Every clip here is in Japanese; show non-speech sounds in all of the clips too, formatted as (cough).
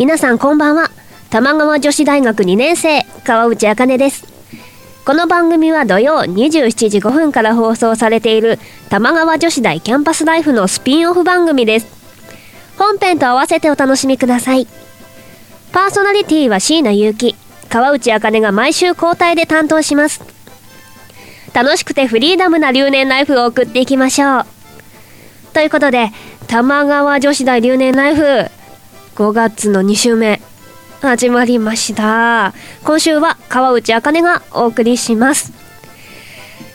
皆さんこんばんは。玉川女子大学2年生川内茜です。この番組は土曜27時5分から放送されている玉川女子大キャンパスライフのスピンオフ番組です。本編と合わせてお楽しみください。パーソナリティは椎名祐希川内茜が毎週交代で担当します。楽しくてフリーダムな留年ライフを送っていきましょう。ということで玉川女子大留年ライフ5月の2週目。始まりました。今週は川内茜がお送りします。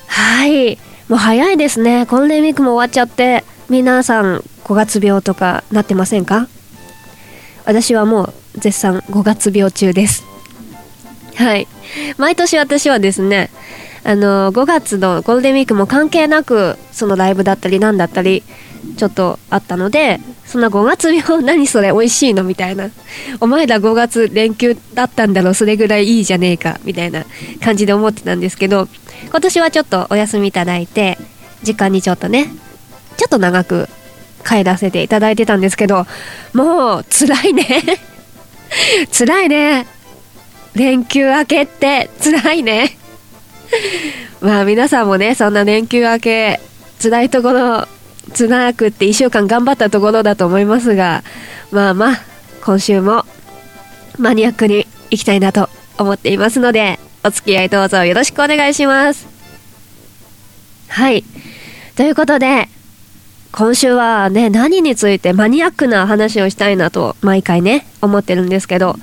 はい。もう早いですね。ゴールデンウィークも終わっちゃって皆さん5月病とかなってませんか？私はもう絶賛5月病中です。はい。毎年私はですねあの5月のゴールデンウィークも関係なくそのライブだったりなんだったりちょっとあったのでそんな5月病 (laughs) 何それ美味しいのみたいな。お前ら5月連休だったんだろそれぐらいいいじゃねえかみたいな感じで思ってたんですけど今年はちょっとお休みいただいて時間にちょっとねちょっと長く帰らせていただいてたんですけどもう辛いね。(laughs) 辛いね。連休明けって辛いね。まあ皆さんもねそんな連休明け辛いところ辛くって1週間頑張ったところだと思いますがまあまあ今週もマニアックにいきたいなと思っていますのでお付き合いどうぞよろしくお願いします。はい。ということで今週はね何についてマニアックな話をしたいなと毎回ね思ってるんですけど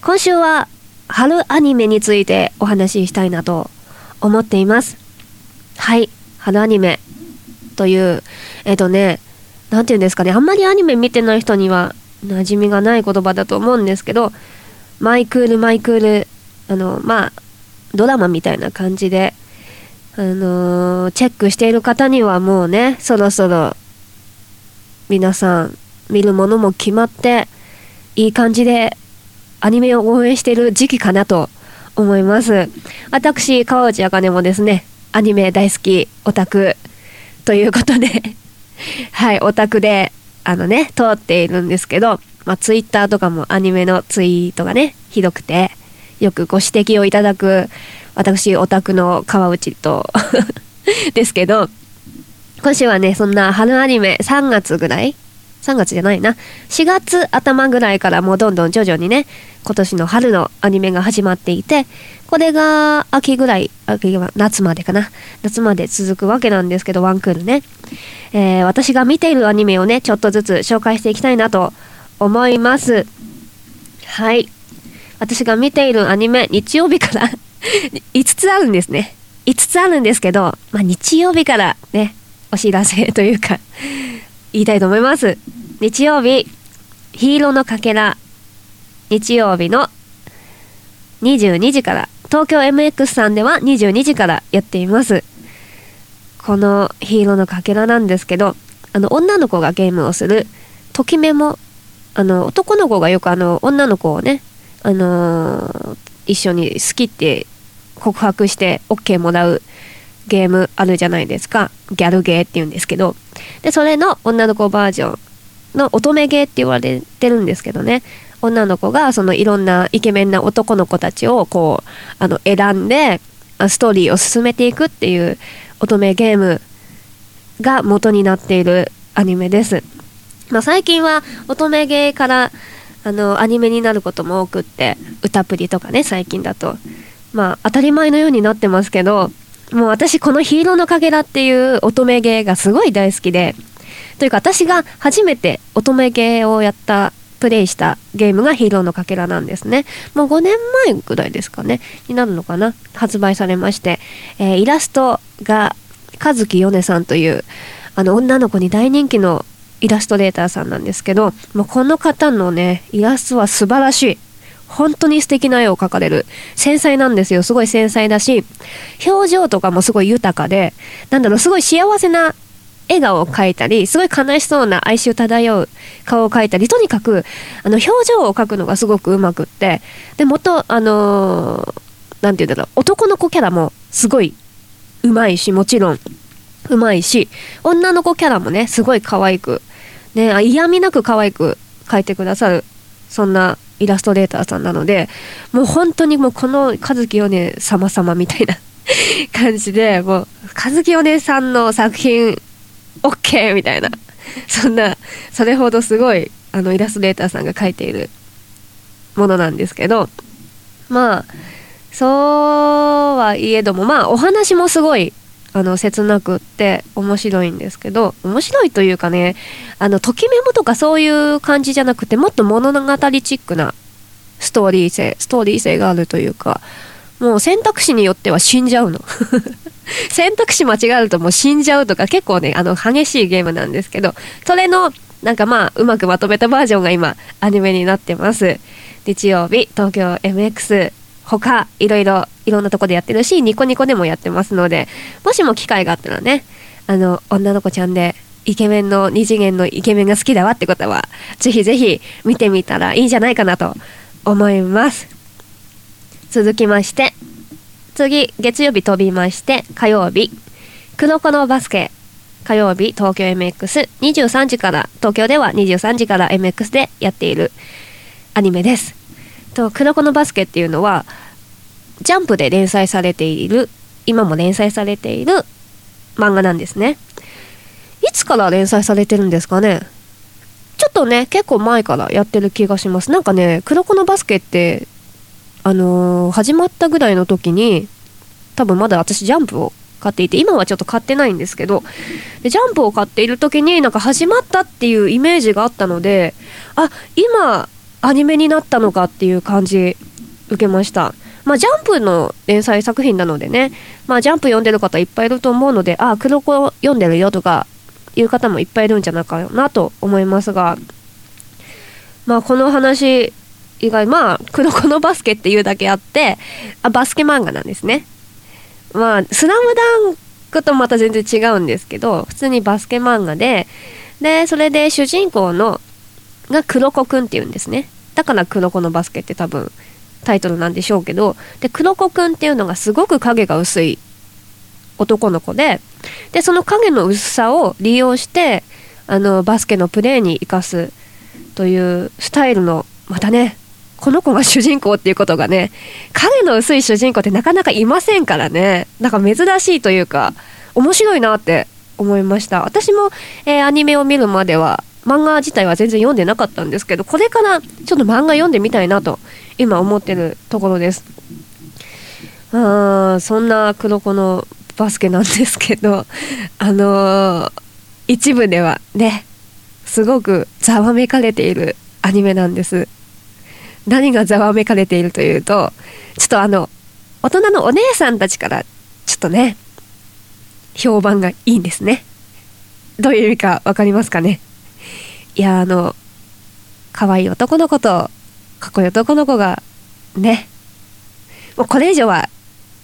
今週は春アニメについてお話ししたいなと思っています。はい。春アニメ。というえっ、とね何て言うんですかねあんまりアニメ見てない人には馴染みがない言葉だと思うんですけどマイクールマイクールあのまあドラマみたいな感じであのーチェックしている方にはもうねそろそろ皆さん見るものも決まっていい感じでアニメを応援している時期かなと思います。私川内茜もですねアニメ大好きオタクということで (laughs) はいオタクであのね通っているんですけどまあツイッターとかもアニメのツイートがねひどくてよくご指摘をいただく私オタクの川内と (laughs) ですけど今週はねそんな春アニメ3月ぐらい3月じゃないな。4月頭ぐらいからもうどんどん徐々にね今年の春のアニメが始まっていてこれが秋ぐらい秋は夏までかな。夏まで続くわけなんですけどワンクールね、えー私が見ているアニメをねちょっとずつ紹介していきたいなと思います。はい。私が見ているアニメ日曜日から (laughs) 5つあるんですね。5つあるんですけど、まあ、日曜日からねお知らせというか言いたいと思います。日曜日ヒーローのかけら。日曜日の22時から。東京 MX さんでは22時からやっています。このヒーローのかけらなんですけどあの女の子がゲームをする。ときメモあの男の子がよくあの女の子をねあのー一緒に好きって告白して OK もらうゲームあるじゃないですか。ギャルゲーって言うんですけど。でそれの女の子バージョン。の乙女ゲーって言われてるんですけどね女の子がそのいろんなイケメンな男の子たちをこうあの選んでストーリーを進めていくっていう乙女ゲームが元になっているアニメです。まあ、最近は乙女ゲーからあのアニメになることも多くって歌プリとかね最近だとまあ当たり前のようになってますけどもう私この「ヒーローのかけら」っていう乙女ゲーがすごい大好きでというか私が初めて乙女ゲーをやったプレイしたゲームが「ヒーローのかけら」なんですね。もう5年前ぐらいですかねになるのかな発売されまして、えーイラストが和樹ヨネさんというあの女の子に大人気のイラストレーターさんなんですけどもうこの方のねイラストは素晴らしい。本当に素敵な絵を描かれる。繊細なんですよ。すごい繊細だし表情とかもすごい豊かでなんだろうすごい幸せな笑顔を描いたりすごい悲しそうな哀愁漂う顔を描いたりとにかくあの表情を描くのがすごくうまくってで元あのーなんて言うんだろう男の子キャラもすごいうまいしもちろんうまいし女の子キャラもねすごい可愛くね嫌味なく可愛く描いてくださるそんなイラストレーターさんなのでもう本当にもうこの和樹よね様々みたいな (laughs) 感じでもう和樹よねさんの作品 (laughs) OK みたいな。そんなそれほどすごいあのイラストレーターさんが描いているものなんですけどまあそうはいえどもまあお話もすごいあの切なくって面白いんですけど面白いというかねあのときメモとかそういう感じじゃなくてもっと物語チックなストーリー性ストーリー性があるというかもう選択肢によっては死んじゃうの。(laughs) (laughs) 選択肢間違えるともう死んじゃうとか結構ねあの激しいゲームなんですけどそれのなんかまあうまくまとめたバージョンが今アニメになってます。日曜日東京 MX 他いろいろいろんなとこでやってるしニコニコでもやってますのでもしも機会があったらねあの女の子ちゃんでイケメンの二次元のイケメンが好きだわってことはぜひぜひ見てみたらいいんじゃないかなと思います。続きまして次月曜日飛びまして火曜日黒子のバスケ火曜日東京 MX23 時から東京では23時から MX でやっているアニメです。と黒子のバスケっていうのはジャンプで連載されている今も連載されている漫画なんですね。いつから連載されてるんですかね？ちょっとね結構前からやってる気がします。なんかね黒子のバスケってあのー始まったぐらいの時に多分まだ私ジャンプを買っていて今はちょっと買ってないんですけどでジャンプを買っている時になんか始まったっていうイメージがあったのであ今アニメになったのかっていう感じ受けました。まあジャンプの連載作品なのでねまあジャンプ読んでる方いっぱいいると思うのであ黒子読んでるよとかいう方もいっぱいいるんじゃないかなと思いますがまあこの話以外まあ黒子のバスケっていうだけあってあバスケ漫画なんですね。まあスラムダンクとまた全然違うんですけど普通にバスケ漫画ででそれで主人公のが黒子くんっていうんですね。だから黒子のバスケって多分タイトルなんでしょうけどで黒子くんっていうのがすごく影が薄い男の子ででその影の薄さを利用してあのバスケのプレーに生かすというスタイルのまたねこの子が主人公っていうことがね影の薄い主人公ってなかなかいませんからね。なんか珍しいというか面白いなって思いました。私も、えーアニメを見るまでは漫画自体は全然読んでなかったんですけどこれからちょっと漫画読んでみたいなと今思ってるところです。あーそんな黒子のバスケなんですけど (laughs) あのー一部ではねすごくざわめかれているアニメなんです。何がざわめかれているというとちょっとあの大人のお姉さんたちからちょっとね評判がいいんですね。どういう意味か分かりますかね。いやあの可愛い男の子とかっこいい男の子がねもうこれ以上は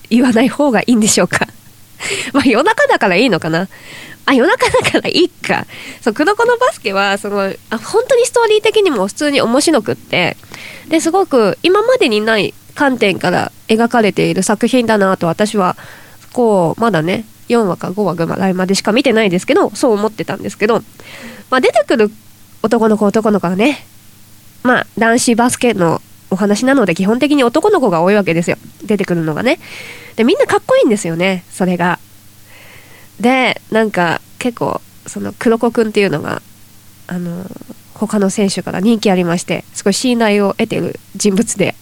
言わない方がいいんでしょうか。(laughs) まあ夜中だからいいのかな。あ夜中だからいいか。そう黒子のバスケはそのあ本当にストーリー的にも普通に面白くって。ですごく今までにない観点から描かれている作品だなと私はこうまだね4話か5話ぐらいまでしか見てないですけどそう思ってたんですけど、まあ、出てくる男の子男の子がねまあ男子バスケのお話なので基本的に男の子が多いわけですよ。出てくるのがね。でみんなかっこいいんですよねそれが。でなんか結構その黒子くんっていうのがあの他の選手から人気ありましてすごい信頼を得てる人物で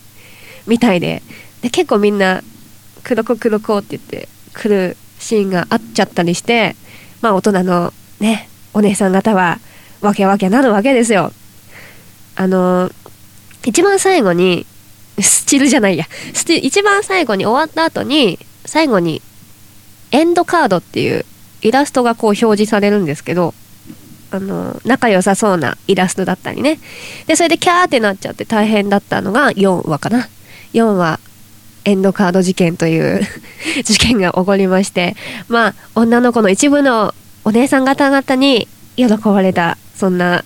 みたいでで結構みんな黒子黒子って言って来るシーンがあっちゃったりしてまあ大人のねお姉さん方はわけわけなるわけですよ。あの一番最後にスチルじゃないや。スチ一番最後に終わった後に最後にエンドカードっていうイラストがこう表示されるんですけどあの仲良さそうなイラストだったりね。でそれでキャーってなっちゃって大変だったのが4話かな。4話エンドカード事件という (laughs) 事件が起こりましてまあ女の子の一部のお姉さん方々に喜ばれたそんな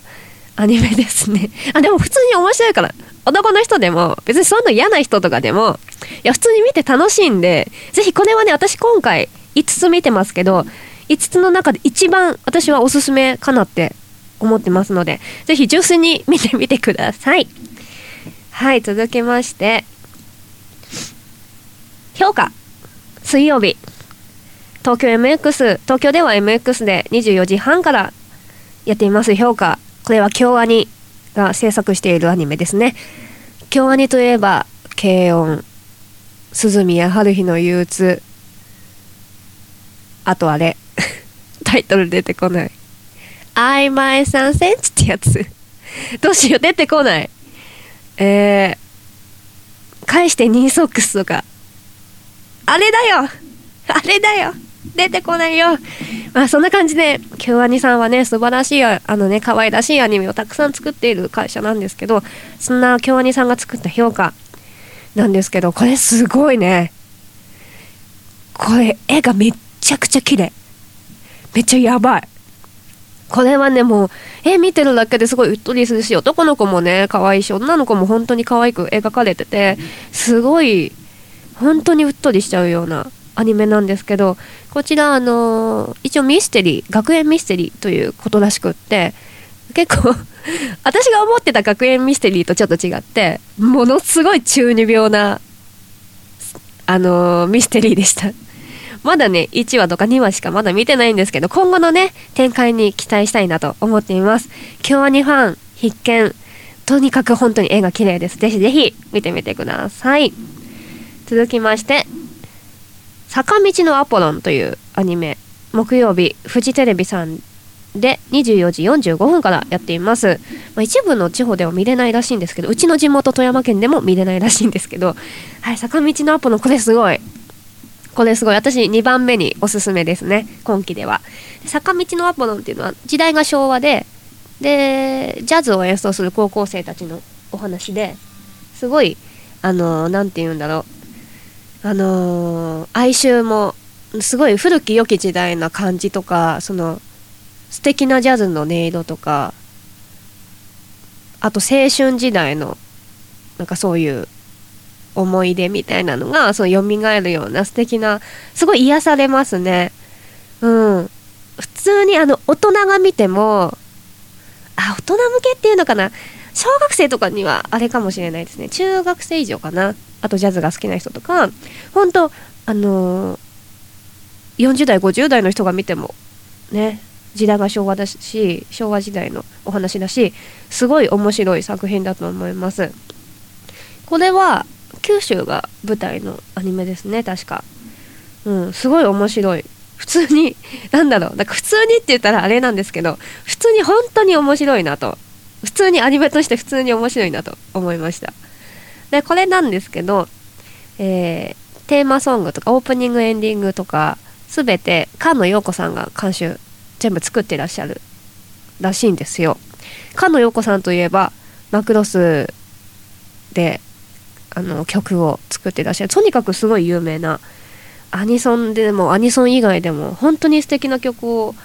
アニメですね。あでも普通に面白いから男の人でも別にそういうの嫌な人とかでもいや普通に見て楽しいんでぜひこれはね私今回5つ見てますけど5つの中で一番私はおすすめかなって思ってますのでぜひ純粋に見てみてください。はい続きまして評価。水曜日。東京 MX 東京では MX で24時半からやっています。評価。これは京アニが制作しているアニメですね。京アニといえば軽音。鈴宮春日の憂鬱。あとあれ。(laughs) タイトル出てこない。曖昧3センチってやつ。どうしよう出てこない。えー、返してニーソックスとか。あれだよ。あれだよ。出てこないよ。まあそんな感じで、京アニさんはね、素晴らしい、あのね、可愛らしいアニメをたくさん作っている会社なんですけど、そんな京アニさんが作った評価。なんですけど、これすごいね。これ、絵がめっちゃくちゃ綺麗。めっちゃやばい。これはね、もう、絵見てるだけですごいうっとりするし、男の子もね、可愛いし、女の子も本当に可愛く描かれてて、すごい、本当にうっとりしちゃうようなアニメなんですけどこちらあの一応ミステリー学園ミステリーということらしくって結構 (laughs) 私が思ってた学園ミステリーとちょっと違ってものすごい中二病なあのミステリーでしたまだね1話とか2話しかまだ見てないんですけど今後のね展開に期待したいなと思っています。今日は2ファン必見。とにかく本当に絵が綺麗です。ぜひぜひ見てみてください。続きまして坂道のアポロンというアニメ。木曜日フジテレビさんで24時45分からやっています、まあ、一部の地方では見れないらしいんですけどうちの地元富山県でも見れないらしいんですけどはい坂道のアポロンこれすごい。これすごい。私2番目におすすめですね。今期では。坂道のアポロンっていうのは時代が昭和ででジャズを演奏する高校生たちのお話ですごいあの何て言うんだろう。あのー、哀愁もすごい古き良き時代な感じとかその素敵なジャズの音色とかあと青春時代のなんかそういう思い出みたいなのがそう蘇るような素敵なすごい癒されますね。うん。普通にあの大人が見てもあ大人向けっていうのかな。小学生とかにはあれかもしれないですね。中学生以上かな。あとジャズが好きな人とか。本当あのー、40代50代の人が見てもね時代が昭和だし昭和時代のお話だしすごい面白い作品だと思います。これは九州が舞台のアニメですね確か。うんすごい面白い。普通に (laughs) なんだろう。なんか普通にって言ったらあれなんですけど普通に本当に面白いなと。普通にアニメとして普通に面白いなと思いました。でこれなんですけど、えー、テーマソングとかオープニングエンディングとか全て菅野陽子さんが監修全部作ってらっしゃるらしいんですよ。菅野陽子さんといえばマクロスであの曲を作ってらっしゃる。とにかくすごい有名なアニソンでもアニソン以外でも本当に素敵な曲を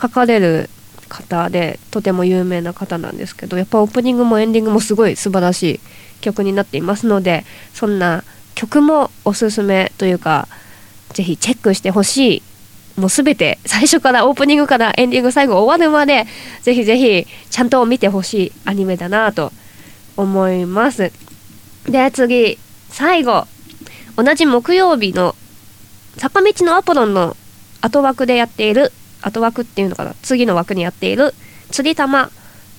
書かれる方でとても有名な方なんですけどやっぱオープニングもエンディングもすごい素晴らしい曲になっていますのでそんな曲もおすすめというかぜひチェックしてほしい。もう全て最初からオープニングからエンディング最後終わるまでぜひぜひちゃんと見てほしいアニメだなと思います。で次最後。同じ木曜日の坂道のアポロンの後枠でやっている後枠っていうのかな？次の枠にやっている釣り玉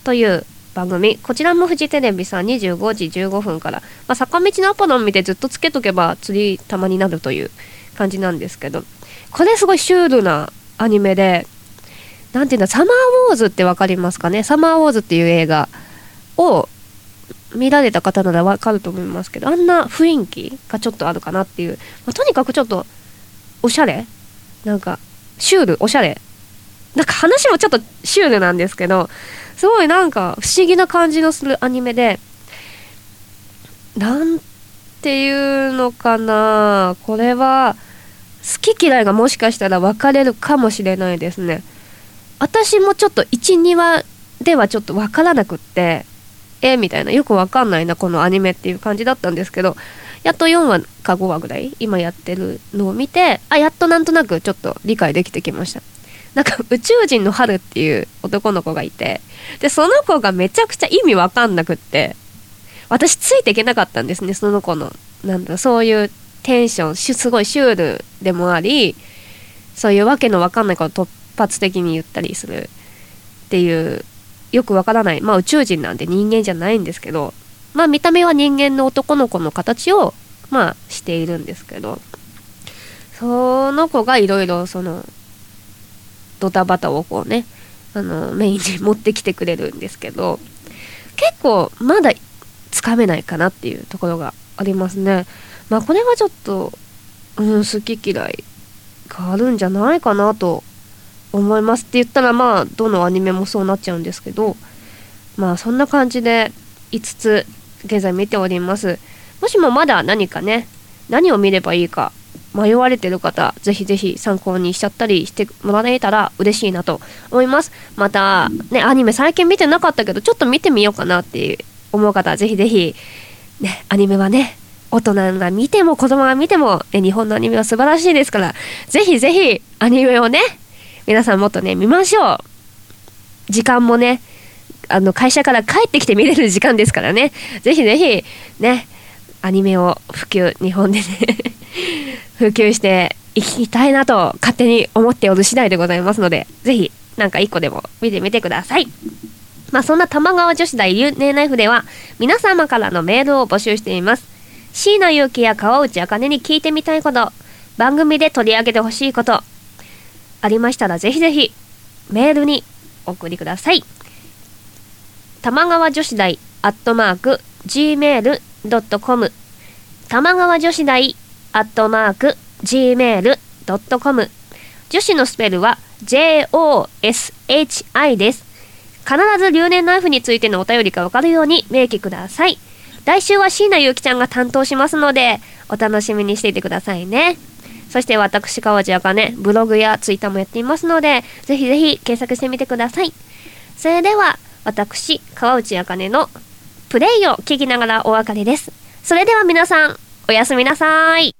という番組。こちらもフジテレビさん25時15分から、まあ、坂道のアポロン見てずっとつけとけば釣り玉になるという感じなんですけど。これすごいシュールなアニメで何ていうんだサマーウォーズって分かりますかね？サマーウォーズっていう映画を見られた方ならわかると思いますけどあんな雰囲気がちょっとあるかなっていう、まあ、とにかくちょっとおしゃれ。なんかシュールおしゃれ。なんか話もちょっとシュールなんですけどすごいなんか不思議な感じのするアニメでなんていうのかな。これは好き嫌いがもしかしたら分かれるかもしれないですね。私もちょっと12話ではちょっと分からなくって。えみたいな。よく分かんないなこのアニメっていう感じだったんですけどやっと4話か5話ぐらい今やってるのを見てあやっとなんとなくちょっと理解できてきました。なんか宇宙人の春っていう男の子がいてでその子がめちゃくちゃ意味わかんなくって私ついていけなかったんですねその子の。なんだそういうテンションすごいシュールでもありそういうわけのわかんないことを突発的に言ったりするっていうよくわからない。まあ宇宙人なんて人間じゃないんですけどまあ見た目は人間の男の子の形をまあしているんですけどその子がいろいろそのドタバタをこうねあのメインに持ってきてくれるんですけど結構まだつかめないかなっていうところがありますね。まあこれはちょっと、うん、好き嫌いがあるんじゃないかなと思いますって言ったらまあどのアニメもそうなっちゃうんですけどまあそんな感じで5つ現在見ております。もしもまだ何かね何を見ればいいか迷われてる方ぜひぜひ参考にしちゃったりしてもらえたら嬉しいなと思います。またねアニメ最近見てなかったけどちょっと見てみようかなって思う方ぜひぜひねアニメはね大人が見ても子供が見ても、ね、日本のアニメは素晴らしいですからぜひぜひアニメをね皆さんもっとね見ましょう。時間もねあの会社から帰ってきて見れる時間ですからね。ぜひぜひねアニメを普及日本でね (laughs) 普及していきたいなと勝手に思っておる次第でございますのでぜひなんか1個でも見てみてください。まあそんな玉川女子大流年ナイフでは皆様からのメールを募集しています。椎名祐希や川内茜に聞いてみたいこと番組で取り上げてほしいことありましたらぜひぜひメールにお送りください。玉川女子大アットマーク gmail.com 玉川女子大アットマーク gmail.com 女子のスペルは JOSHI です。必ず留年ナイフについてのお便りがわかるように明記ください。来週は椎名ゆうきちゃんが担当しますので、お楽しみにしていてくださいね。そして私、川内あかね、ブログやツイッターもやっていますので、ぜひぜひ検索してみてください。それでは、私、川内あかねのプレイを聞きながらお別れです。それでは皆さん、おやすみなさい。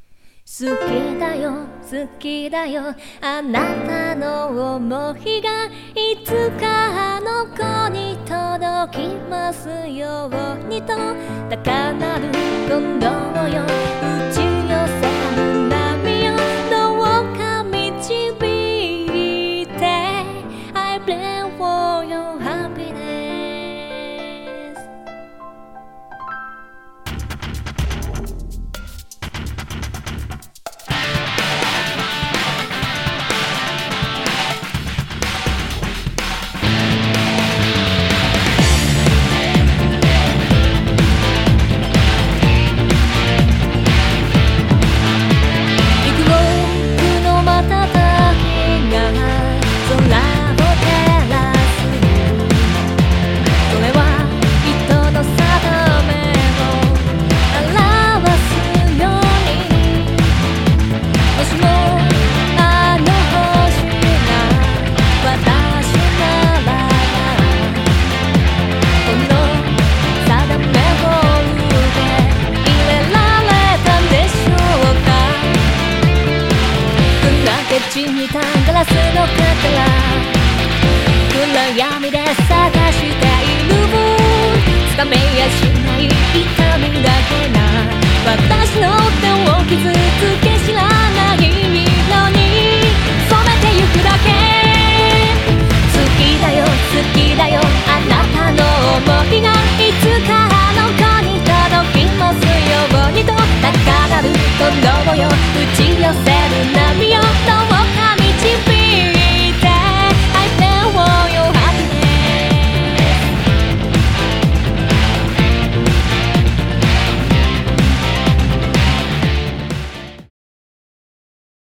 好きだよ好きだよあなたの思いがいつかあの子に届きますようにと高鳴る今度よ